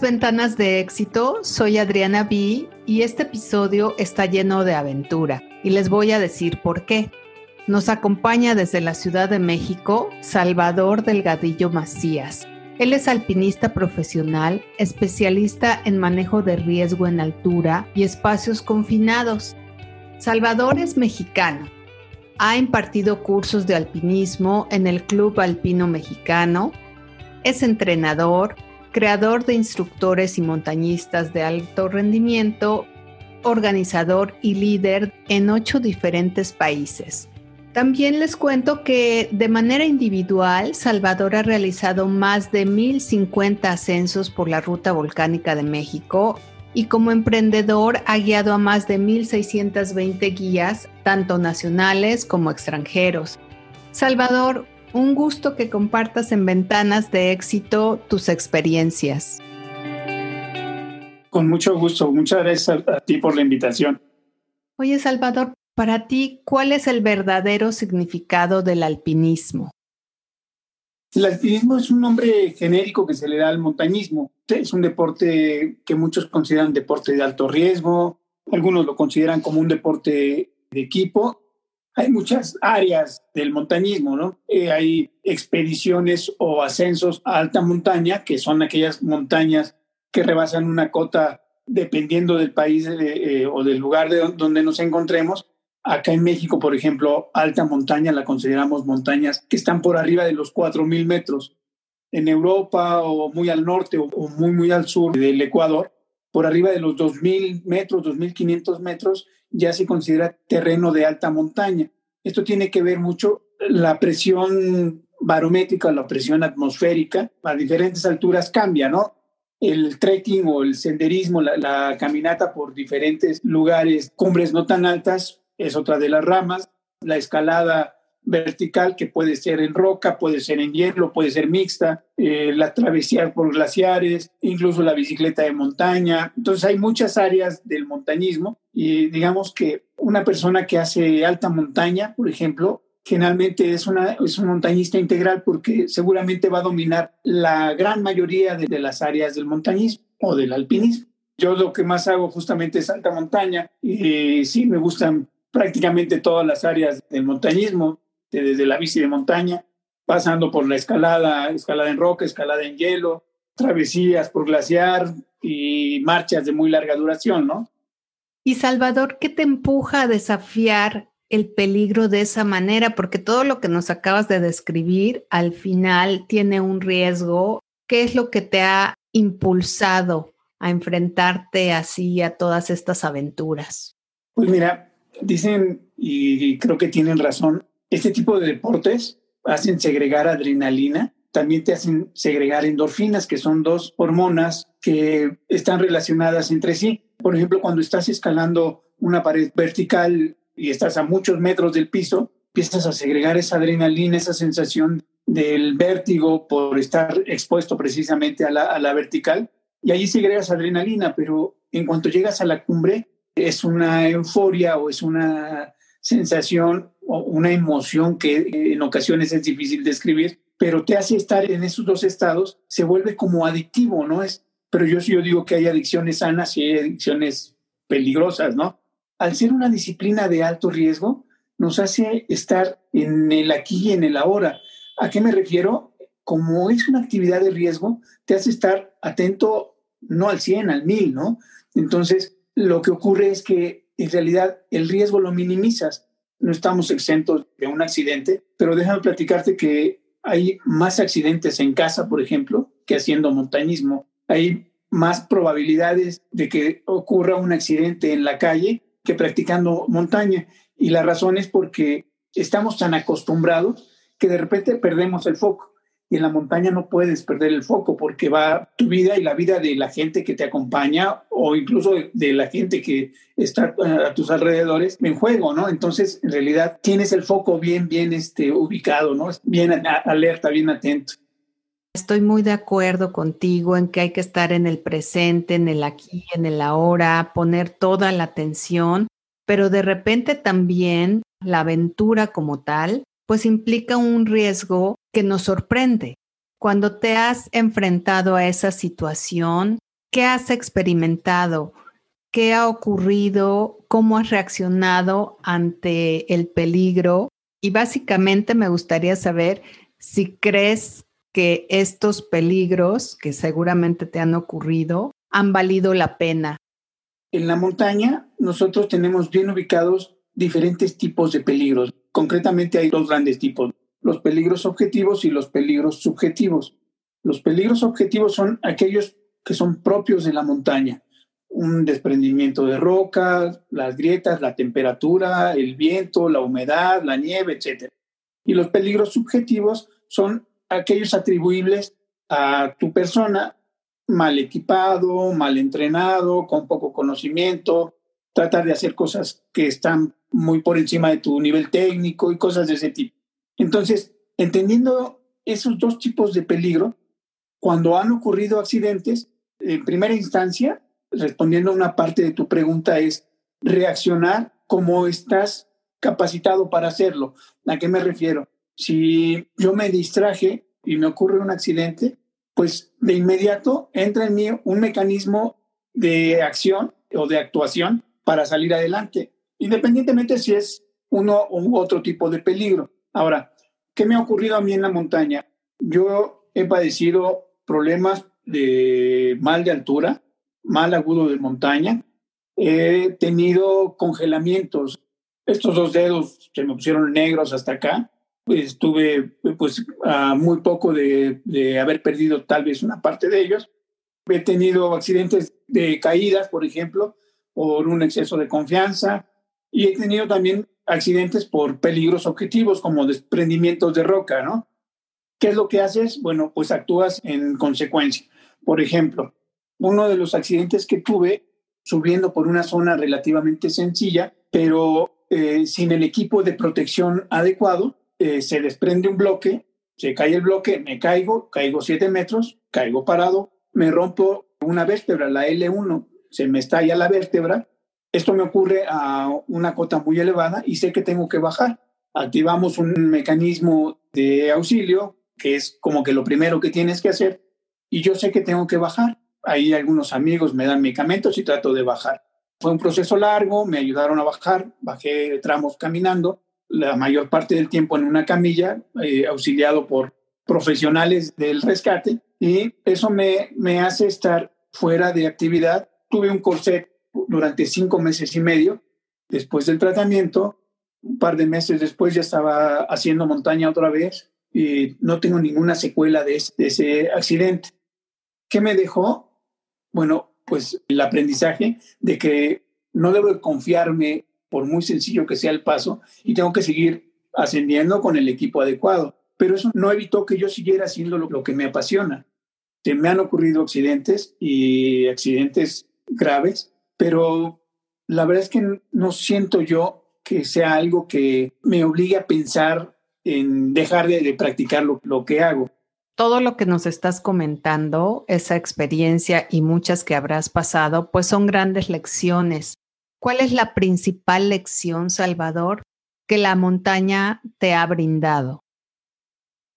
ventanas de éxito, soy Adriana B y este episodio está lleno de aventura y les voy a decir por qué. Nos acompaña desde la Ciudad de México Salvador Delgadillo Macías. Él es alpinista profesional, especialista en manejo de riesgo en altura y espacios confinados. Salvador es mexicano. Ha impartido cursos de alpinismo en el Club Alpino Mexicano. Es entrenador, creador de instructores y montañistas de alto rendimiento, organizador y líder en ocho diferentes países. También les cuento que de manera individual, Salvador ha realizado más de 1.050 ascensos por la ruta volcánica de México y como emprendedor ha guiado a más de 1.620 guías, tanto nacionales como extranjeros. Salvador, un gusto que compartas en Ventanas de Éxito tus experiencias. Con mucho gusto. Muchas gracias a, ti por la invitación. Oye, Salvador, para ti, ¿cuál es el verdadero significado del alpinismo? El alpinismo es un nombre genérico que se le da al montañismo. Es un deporte que muchos consideran deporte de alto riesgo, algunos lo consideran como un deporte de equipo hay muchas áreas del montañismo, ¿no? Eh, hay expediciones o ascensos a alta montaña, que son aquellas montañas que rebasan una cota dependiendo del país eh, o del lugar de donde nos encontremos. Acá en México, por ejemplo, alta montaña la consideramos montañas que están por arriba de los 4.000 metros. En Europa o muy al norte o muy, muy al sur del Ecuador, por arriba de los 2.000 metros, 2.500 metros, ya se considera terreno de alta montaña. Esto tiene que ver mucho la presión barométrica, la presión atmosférica, a diferentes alturas cambia, ¿no? El trekking o el senderismo, la, la caminata por diferentes lugares, cumbres no tan altas, es otra de las ramas. La escalada vertical que puede ser en roca, puede ser en hielo, puede ser mixta, eh, la travesía por glaciares, incluso la bicicleta de montaña. Entonces hay muchas áreas del montañismo y digamos que una persona que hace alta montaña, por ejemplo, generalmente es, una, es un montañista integral porque seguramente va a dominar la gran mayoría de, de las áreas del montañismo o del alpinismo. Yo lo que más hago justamente es alta montaña y sí me gustan prácticamente todas las áreas del montañismo desde la bici de montaña, pasando por la escalada, escalada en roca, escalada en hielo, travesías por glaciar y marchas de muy larga duración, ¿no? Y Salvador, ¿qué te empuja a desafiar el peligro de esa manera? Porque todo lo que nos acabas de describir al final tiene un riesgo. ¿Qué es lo que te ha impulsado a enfrentarte así a todas estas aventuras? Pues mira, dicen, y creo que tienen razón, este tipo de deportes hacen segregar adrenalina, también te hacen segregar endorfinas, que son dos hormonas que están relacionadas entre sí. Por ejemplo, cuando estás escalando una pared vertical y estás a muchos metros del piso, empiezas a segregar esa adrenalina, esa sensación del vértigo por estar expuesto precisamente a la, a la vertical. Y ahí segregas adrenalina, pero en cuanto llegas a la cumbre, es una euforia o es una sensación una emoción que en ocasiones es difícil de describir, pero te hace estar en esos dos estados, se vuelve como adictivo, ¿no? Es, pero yo yo digo que hay adicciones sanas y adicciones peligrosas, ¿no? Al ser una disciplina de alto riesgo, nos hace estar en el aquí y en el ahora. ¿A qué me refiero? Como es una actividad de riesgo, te hace estar atento no al 100, al 1000, ¿no? Entonces, lo que ocurre es que en realidad el riesgo lo minimizas. No estamos exentos de un accidente, pero déjame platicarte que hay más accidentes en casa, por ejemplo, que haciendo montañismo. Hay más probabilidades de que ocurra un accidente en la calle que practicando montaña. Y la razón es porque estamos tan acostumbrados que de repente perdemos el foco y en la montaña no puedes perder el foco porque va tu vida y la vida de la gente que te acompaña o incluso de la gente que está a tus alrededores en juego, ¿no? Entonces, en realidad tienes el foco bien, bien este, ubicado, ¿no? Bien alerta, bien atento. Estoy muy de acuerdo contigo en que hay que estar en el presente, en el aquí, en el ahora, poner toda la atención, pero de repente también la aventura como tal, pues implica un riesgo que nos sorprende. Cuando te has enfrentado a esa situación, ¿Qué has experimentado? ¿Qué ha ocurrido? ¿Cómo has reaccionado ante el peligro? Y básicamente me gustaría saber si crees que estos peligros que seguramente te han ocurrido han valido la pena. En la montaña nosotros tenemos bien ubicados diferentes tipos de peligros. Concretamente hay dos grandes tipos, los peligros objetivos y los peligros subjetivos. Los peligros objetivos son aquellos que son propios de la montaña un desprendimiento de rocas, las grietas, la temperatura, el viento, la humedad, la nieve, etc. Y los peligros subjetivos son aquellos atribuibles a tu persona mal equipado, mal entrenado, con poco conocimiento, tratar de hacer cosas que están muy por encima de tu nivel técnico y cosas de ese tipo. Entonces, entendiendo esos dos tipos de peligro, cuando han ocurrido accidentes, en primera instancia, respondiendo a una parte de tu pregunta, es reaccionar como estás capacitado para hacerlo. ¿A qué me refiero? Si yo me distraje y me ocurre un accidente, pues de inmediato entra en mí un mecanismo de acción o de actuación para salir adelante, independientemente si es uno u otro tipo de peligro. Ahora, ¿qué me ha ocurrido a mí en la montaña? Yo he padecido problemas de mal de altura, mal agudo de montaña. He tenido congelamientos. Estos dos dedos se me pusieron negros hasta acá. Estuve pues a muy poco de, de haber perdido tal vez una parte de ellos. He tenido accidentes de caídas, por ejemplo, por un exceso de confianza. Y he tenido también accidentes por peligros objetivos como desprendimientos de roca, ¿no? ¿Qué es lo que haces? Bueno, pues actúas en consecuencia. Por ejemplo, uno de los accidentes que tuve subiendo por una zona relativamente sencilla, pero eh, sin el equipo de protección adecuado, eh, se desprende un bloque, se cae el bloque, me caigo, caigo siete metros, caigo parado, me rompo una vértebra, la L1, se me estalla la vértebra. Esto me ocurre a una cota muy elevada y sé que tengo que bajar. Activamos un mecanismo de auxilio, que es como que lo primero que tienes que hacer, y yo sé que tengo que bajar ahí algunos amigos me dan medicamentos y trato de bajar. Fue un proceso largo, me ayudaron a bajar, bajé tramos caminando, la mayor parte del tiempo en una camilla, eh, auxiliado por profesionales del rescate, y eso me, me hace estar fuera de actividad. Tuve un corset durante cinco meses y medio después del tratamiento. Un par de meses después ya estaba haciendo montaña otra vez y no tengo ninguna secuela de ese, de ese accidente. ¿Qué me dejó? Bueno, pues el aprendizaje de que no debo confiarme por muy sencillo que sea el paso y tengo que seguir ascendiendo con el equipo adecuado. Pero eso no evitó que yo siguiera haciendo lo, que me apasiona. Se me han ocurrido accidentes y accidentes graves, pero la verdad es que no siento yo que sea algo que me obligue a pensar en dejar de, practicar lo que hago todo lo que nos estás comentando, esa experiencia y muchas que habrás pasado, pues son grandes lecciones. ¿Cuál es la principal lección, Salvador, que la montaña te ha brindado?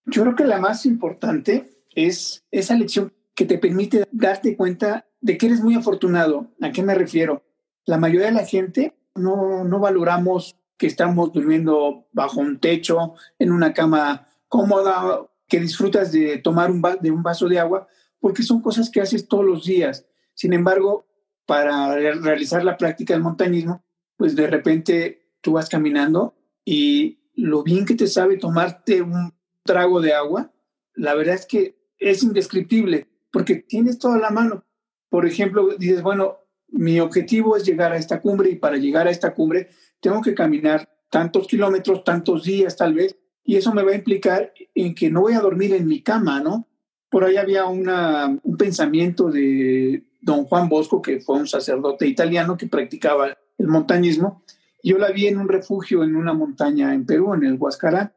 Yo creo que la más importante es esa lección que te permite darte cuenta de que eres muy afortunado. ¿A qué me refiero? La mayoría de la gente no, no valoramos que estamos durmiendo bajo un techo, en una cama cómoda que disfrutas de tomar un, de un vaso de agua, porque son cosas que haces todos los días. Sin embargo, para realizar la práctica del montañismo, pues de repente tú vas caminando y lo bien que te sabe tomarte un trago de agua, la verdad es que es indescriptible, porque tienes toda la mano. Por ejemplo, dices, bueno, mi objetivo es llegar a esta cumbre y para llegar a esta cumbre tengo que caminar tantos kilómetros, tantos días tal vez, y eso me va a implicar en que no voy a dormir en mi cama, ¿no? Por ahí había un pensamiento de don Juan Bosco, que fue un sacerdote italiano que practicaba el montañismo. Yo la vi en un refugio en una montaña en Perú, en el Huascarán,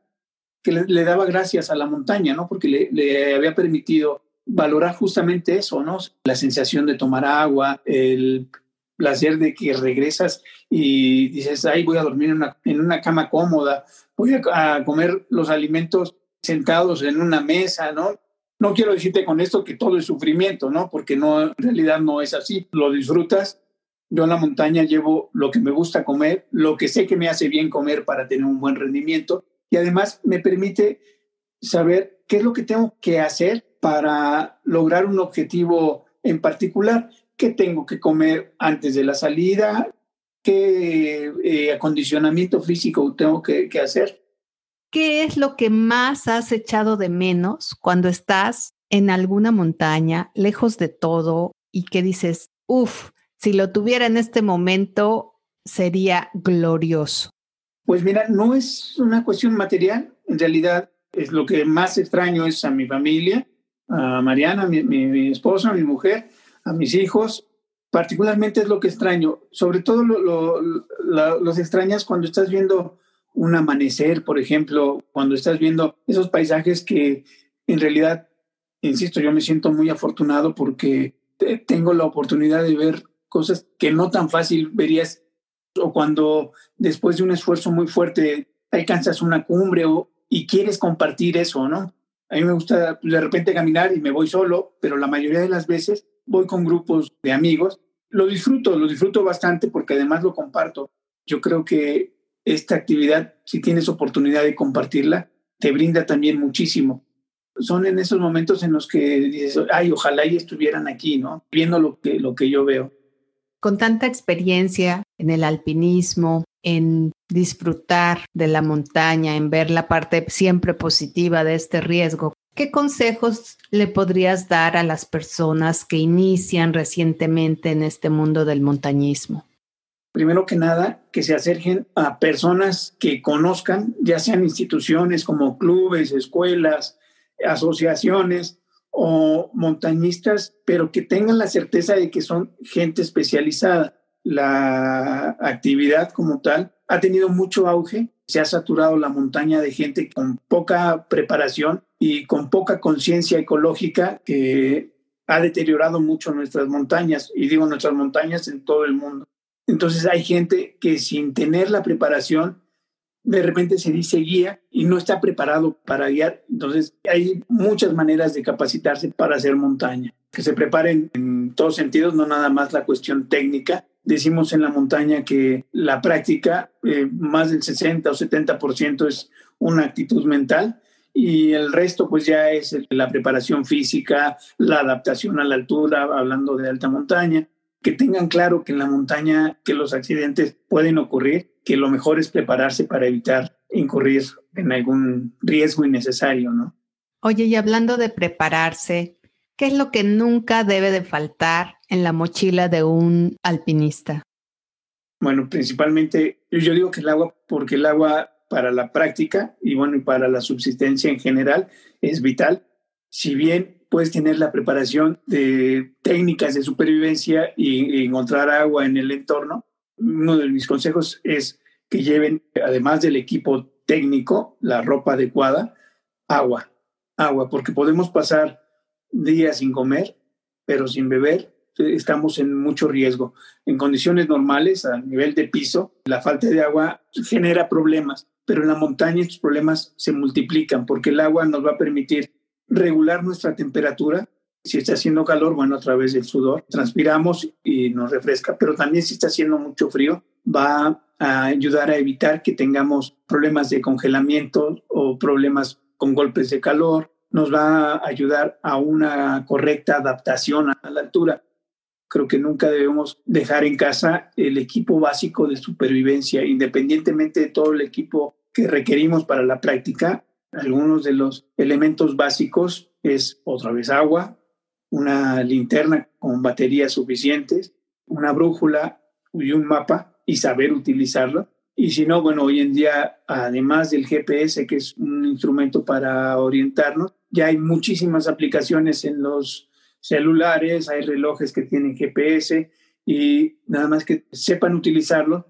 que le, daba gracias a la montaña, ¿no? Porque le, había permitido valorar justamente eso, ¿no? La sensación de tomar agua, el placer de que regresas y dices, ay, voy a dormir en una, en una cama cómoda, voy a, comer los alimentos sentados en una mesa, ¿no? No quiero decirte con esto que todo es sufrimiento, ¿no? Porque no, en realidad no es así. Lo disfrutas. Yo en la montaña llevo lo que me gusta comer, lo que sé que me hace bien comer para tener un buen rendimiento y además me permite saber qué es lo que tengo que hacer para lograr un objetivo en particular. ¿Qué tengo que comer antes de la salida? ¿Qué eh, acondicionamiento físico tengo que, que hacer? ¿Qué es lo que más has echado de menos cuando estás en alguna montaña, lejos de todo, y que dices, uff, si lo tuviera en este momento, sería glorioso? Pues mira, no es una cuestión material, en realidad es lo que más extraño es a mi familia, a Mariana, mi, mi, esposa, a mi mujer, a mis hijos. Particularmente es lo que extraño. Sobre todo lo, lo, los extrañas cuando estás viendo un amanecer, por ejemplo, cuando estás viendo esos paisajes que en realidad, insisto, yo me siento muy afortunado porque tengo la oportunidad de ver cosas que no tan fácil verías o cuando después de un esfuerzo muy fuerte alcanzas una cumbre o, y quieres compartir eso, ¿no? A mí me gusta de repente caminar y me voy solo, pero la mayoría de las veces voy con grupos de amigos. Lo disfruto, lo disfruto bastante porque además lo comparto. Yo creo que esta actividad, si tienes oportunidad de compartirla, te brinda también muchísimo. Son en esos momentos en los que dices, ay, ojalá y estuvieran aquí, ¿no? Viendo lo que, lo que yo veo. Con tanta experiencia en el alpinismo, en disfrutar de la montaña, en ver la parte siempre positiva de este riesgo, ¿qué consejos le podrías dar a las personas que inician recientemente en este mundo del montañismo? primero que nada, que se acerquen a personas que conozcan, ya sean instituciones como clubes, escuelas, asociaciones o montañistas, pero que tengan la certeza de que son gente especializada. La actividad como tal ha tenido mucho auge, se ha saturado la montaña de gente con poca preparación y con poca conciencia ecológica que ha deteriorado mucho nuestras montañas, y digo nuestras montañas en todo el mundo. Entonces hay gente que sin tener la preparación, de repente se dice guía y no está preparado para guiar. Entonces hay muchas maneras de capacitarse para hacer montaña. Que se preparen en todos sentidos, no nada más la cuestión técnica. Decimos en la montaña que la práctica, eh, más del 60 o 70% es una actitud mental y el resto pues ya es la preparación física, la adaptación a la altura, hablando de alta montaña, que tengan claro que en la montaña que los accidentes pueden ocurrir, que lo mejor es prepararse para evitar incurrir en algún riesgo innecesario, ¿no? Oye, y hablando de prepararse, ¿qué es lo que nunca debe de faltar en la mochila de un alpinista? Bueno, principalmente yo digo que el agua, porque el agua para la práctica y bueno, y para la subsistencia en general es vital. Si bien puedes tener la preparación de técnicas de supervivencia y, encontrar agua en el entorno. Uno de mis consejos es que lleven, además del equipo técnico, la ropa adecuada, agua, agua, porque podemos pasar días sin comer, pero sin beber estamos en mucho riesgo. En condiciones normales, a nivel de piso, la falta de agua genera problemas, pero en la montaña estos problemas se multiplican porque el agua nos va a permitir regular nuestra temperatura. Si está haciendo calor, bueno, a través del sudor transpiramos y nos refresca, pero también si está haciendo mucho frío, va a ayudar a evitar que tengamos problemas de congelamiento o problemas con golpes de calor, nos va a ayudar a una correcta adaptación a la altura. Creo que nunca debemos dejar en casa el equipo básico de supervivencia, independientemente de todo el equipo que requerimos para la práctica, algunos de los elementos básicos es otra vez agua, una linterna con baterías suficientes, una brújula y un mapa y saber utilizarlo. Y si no, bueno, hoy en día, además del GPS, que es un instrumento para orientarnos, ya hay muchísimas aplicaciones en los celulares, hay relojes que tienen GPS y nada más que sepan utilizarlo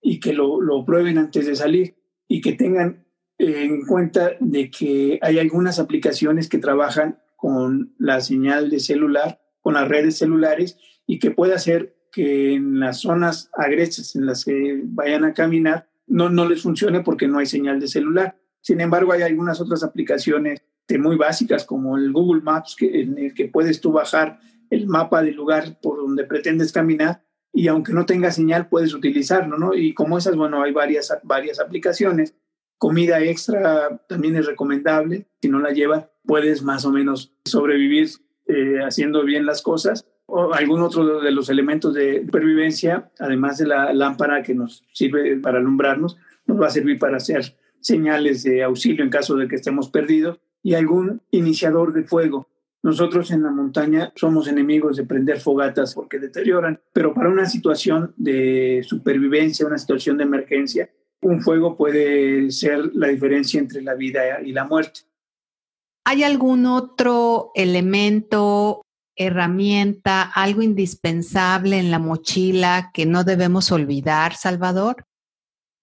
y que lo, lo prueben antes de salir y que tengan en cuenta de que hay algunas aplicaciones que trabajan con la señal de celular, con las redes celulares y que puede hacer que en las zonas agrestes en las que vayan a caminar no, no les funcione porque no hay señal de celular. Sin embargo, hay algunas otras aplicaciones muy básicas como el Google Maps, que, en el que puedes tú bajar el mapa del lugar por donde pretendes caminar y aunque no tenga señal puedes utilizarlo, ¿no? Y como esas, bueno, hay varias, varias aplicaciones. Comida extra también es recomendable. Si no la llevas, puedes más o menos sobrevivir eh, haciendo bien las cosas. O algún otro de los elementos de supervivencia, además de la lámpara que nos sirve para alumbrarnos, nos va a servir para hacer señales de auxilio en caso de que estemos perdidos y algún iniciador de fuego. Nosotros en la montaña somos enemigos de prender fogatas porque deterioran, pero para una situación de supervivencia, una situación de emergencia, un fuego puede ser la diferencia entre la vida y la muerte. ¿Hay algún otro elemento, herramienta, algo indispensable en la mochila que no debemos olvidar, Salvador?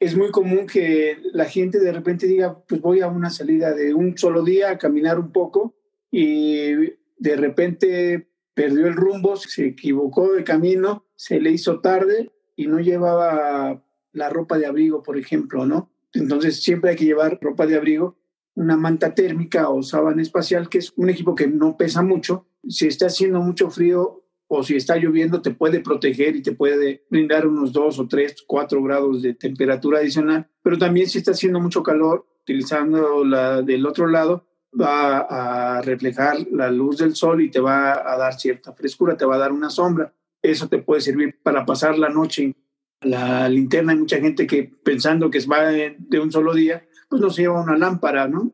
Es muy común que la gente de repente diga, pues voy a una salida de un solo día a caminar un poco y de repente perdió el rumbo, se equivocó de camino, se le hizo tarde y no llevaba la ropa de abrigo, por ejemplo, ¿no? Entonces siempre hay que llevar ropa de abrigo, una manta térmica o sábana espacial, que es un equipo que no pesa mucho. Si está haciendo mucho frío, o si está lloviendo te puede proteger y te puede brindar unos 2 o 3, 4 grados de temperatura adicional, pero también si está haciendo mucho calor, utilizando la del otro lado, va a reflejar la luz del sol y te va a dar cierta frescura, te va a dar una sombra. Eso te puede servir para pasar la noche. La linterna, hay mucha gente que pensando que va de un solo día, pues no se lleva una lámpara, ¿no?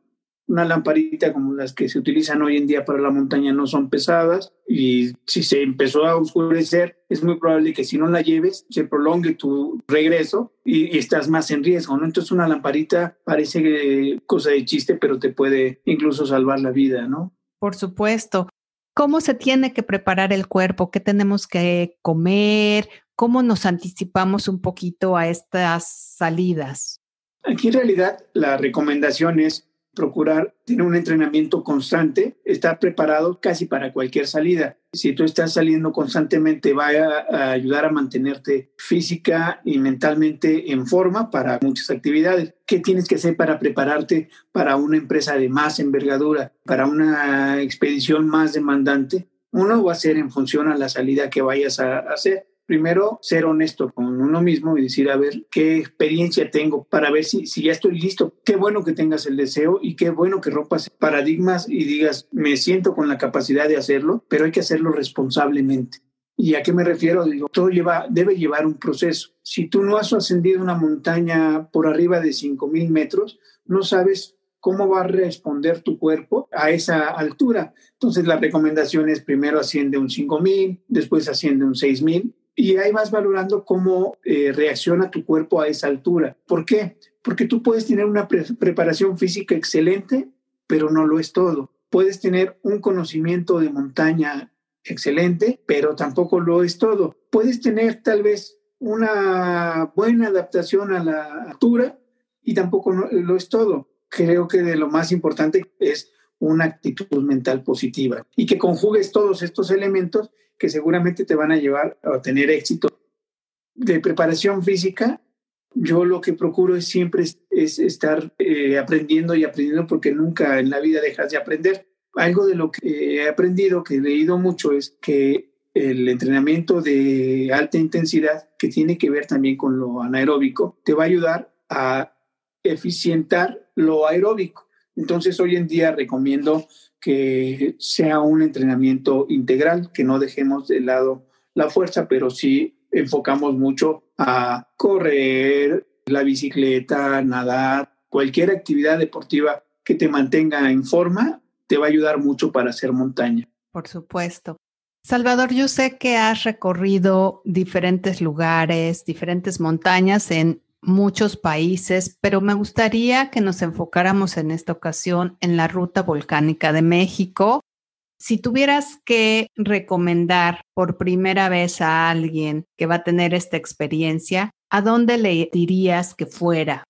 Una lamparita como las que se utilizan hoy en día para la montaña no son pesadas y si se empezó a oscurecer es muy probable que si no la lleves se prolongue tu regreso y, estás más en riesgo, ¿no? Entonces una lamparita parece cosa de chiste, pero te puede incluso salvar la vida, ¿no? Por supuesto. ¿Cómo se tiene que preparar el cuerpo? ¿Qué tenemos que comer? ¿Cómo nos anticipamos un poquito a estas salidas? Aquí en realidad la recomendación es procurar tener un entrenamiento constante, estar preparado casi para cualquier salida. Si tú estás saliendo constantemente, va a, ayudar a mantenerte física y mentalmente en forma para muchas actividades. ¿Qué tienes que hacer para prepararte para una empresa de más envergadura, para una expedición más demandante? Uno va a ser en función a la salida que vayas a hacer primero ser honesto con uno mismo y decir, a ver, qué experiencia tengo para ver si, si ya estoy listo. Qué bueno que tengas el deseo y qué bueno que rompas paradigmas y digas, me siento con la capacidad de hacerlo, pero hay que hacerlo responsablemente. ¿Y a qué me refiero? Digo, todo lleva, debe llevar un proceso. Si tú no has ascendido una montaña por arriba de 5.000 metros, no sabes cómo va a responder tu cuerpo a esa altura. Entonces la recomendación es primero asciende un 5.000, después asciende un 6.000 y ahí vas valorando cómo eh, reacciona tu cuerpo a esa altura. ¿Por qué? Porque tú puedes tener una preparación física excelente, pero no lo es todo. Puedes tener un conocimiento de montaña excelente, pero tampoco lo es todo. Puedes tener tal vez una buena adaptación a la altura y tampoco lo es todo. Creo que de lo más importante es una actitud mental positiva y que conjugues todos estos elementos que seguramente te van a llevar a tener éxito. De preparación física, yo lo que procuro es siempre es, estar eh, aprendiendo y aprendiendo porque nunca en la vida dejas de aprender. Algo de lo que he aprendido, que he leído mucho, es que el entrenamiento de alta intensidad, que tiene que ver también con lo anaeróbico, te va a ayudar a eficientar lo aeróbico. Entonces, hoy en día recomiendo que sea un entrenamiento integral, que no dejemos de lado la fuerza, pero sí enfocamos mucho a correr, la bicicleta, nadar, cualquier actividad deportiva que te mantenga en forma, te va a ayudar mucho para hacer montaña. Por supuesto. Salvador, yo sé que has recorrido diferentes lugares, diferentes montañas en muchos países, pero me gustaría que nos enfocáramos en esta ocasión en la ruta volcánica de México. Si tuvieras que recomendar por primera vez a alguien que va a tener esta experiencia, ¿a dónde le dirías que fuera?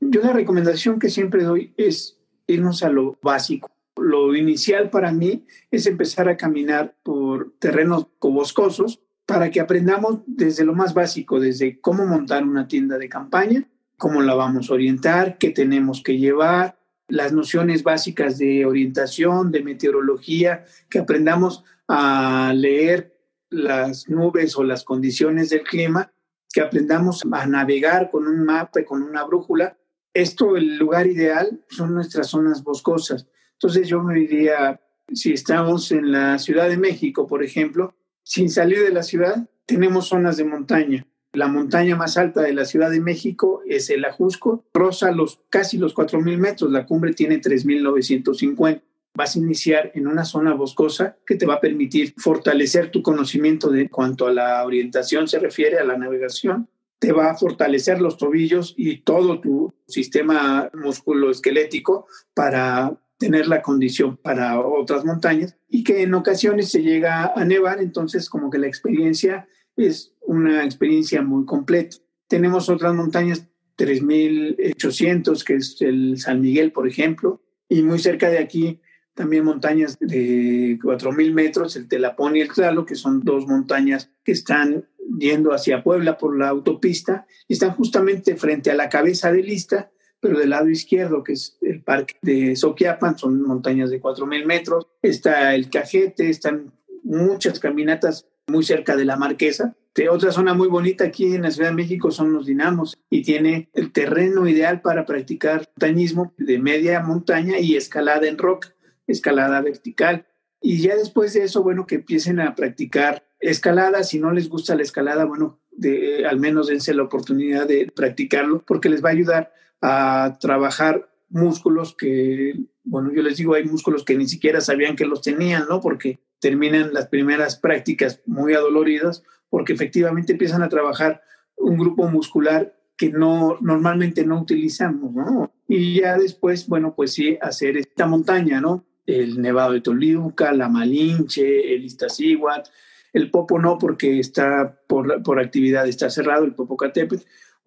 Yo la recomendación que siempre doy es irnos a lo básico. Lo inicial para mí es empezar a caminar por terrenos boscosos para que aprendamos desde lo más básico, desde cómo montar una tienda de campaña, cómo la vamos a orientar, qué tenemos que llevar, las nociones básicas de orientación, de meteorología, que aprendamos a leer las nubes o las condiciones del clima, que aprendamos a navegar con un mapa, con una brújula. Esto, el lugar ideal, son nuestras zonas boscosas. Entonces yo me diría, si estamos en la Ciudad de México, por ejemplo, sin salir de la ciudad, tenemos zonas de montaña. La montaña más alta de la Ciudad de México es el Ajusco, rosa los, casi los 4.000 metros, la cumbre tiene 3.950. Vas a iniciar en una zona boscosa que te va a permitir fortalecer tu conocimiento de cuanto a la orientación se refiere a la navegación, te va a fortalecer los tobillos y todo tu sistema musculoesquelético para tener la condición para otras montañas y que en ocasiones se llega a nevar, entonces como que la experiencia es una experiencia muy completa. Tenemos otras montañas, 3.800, que es el San Miguel, por ejemplo, y muy cerca de aquí también montañas de 4.000 metros, el Telapón y el Tlalo, que son dos montañas que están yendo hacia Puebla por la autopista y están justamente frente a la cabeza de lista, pero del lado izquierdo, que es el parque de Soquiapan, son montañas de 4.000 metros. Está el Cajete, están muchas caminatas muy cerca de la Marquesa. otra zona muy bonita aquí en la Ciudad de México son los dinamos y tiene el terreno ideal para practicar montañismo de media montaña y escalada en roca, escalada vertical. Y ya después de eso, bueno, que empiecen a practicar escalada. Si no les gusta la escalada, bueno, de, al menos dense la oportunidad de practicarlo porque les va a ayudar a trabajar músculos que, bueno, yo les digo, hay músculos que ni siquiera sabían que los tenían, ¿no? Porque terminan las primeras prácticas muy adoloridas porque efectivamente empiezan a trabajar un grupo muscular que no normalmente no utilizamos, ¿no? Y ya después, bueno, pues sí, hacer esta montaña, ¿no? El Nevado de Toluca, la Malinche, el Iztaccíhuatl, el Popo no, porque está por, por actividad, está cerrado el Popocatépetl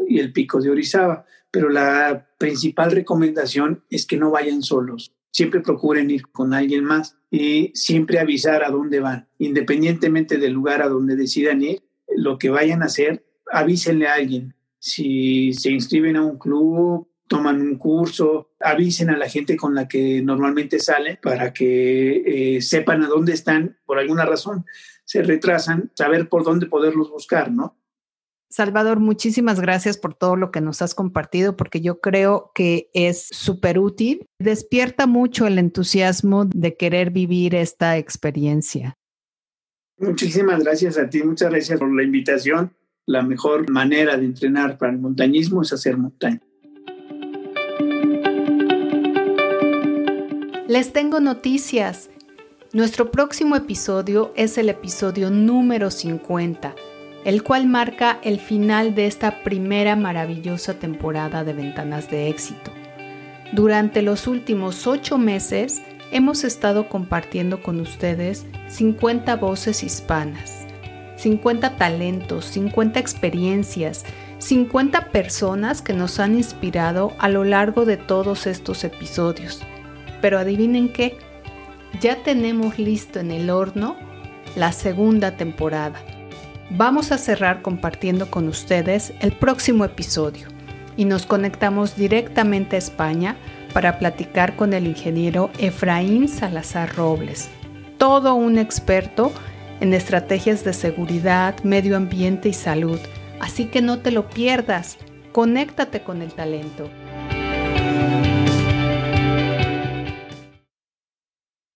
y el Pico de Orizaba. Pero la principal recomendación es que no vayan solos siempre procuren ir con alguien más y siempre avisar a dónde van, independientemente del lugar a donde decidan ir, lo que vayan a hacer, avísenle a alguien. Si se inscriben a un club, toman un curso, avisen a la gente con la que normalmente salen para que eh, sepan a dónde están por alguna razón. Se retrasan, saber por dónde poderlos buscar, ¿no? Salvador, muchísimas gracias por todo lo que nos has compartido, porque yo creo que es súper útil. Despierta mucho el entusiasmo de querer vivir esta experiencia. Muchísimas gracias a ti, muchas gracias por la invitación. La mejor manera de entrenar para el montañismo es hacer montaña. Les tengo noticias. Nuestro próximo episodio es el episodio número 50 el cual marca el final de esta primera maravillosa temporada de Ventanas de Éxito. Durante los últimos ocho meses hemos estado compartiendo con ustedes 50 voces hispanas, 50 talentos, 50 experiencias, 50 personas que nos han inspirado a lo largo de todos estos episodios. Pero adivinen qué, ya tenemos listo en el horno la segunda temporada Vamos a cerrar compartiendo con ustedes el próximo episodio y nos conectamos directamente a España para platicar con el ingeniero Efraín Salazar Robles, todo un experto en estrategias de seguridad, medio ambiente y salud. Así que no te lo pierdas, conéctate con el talento.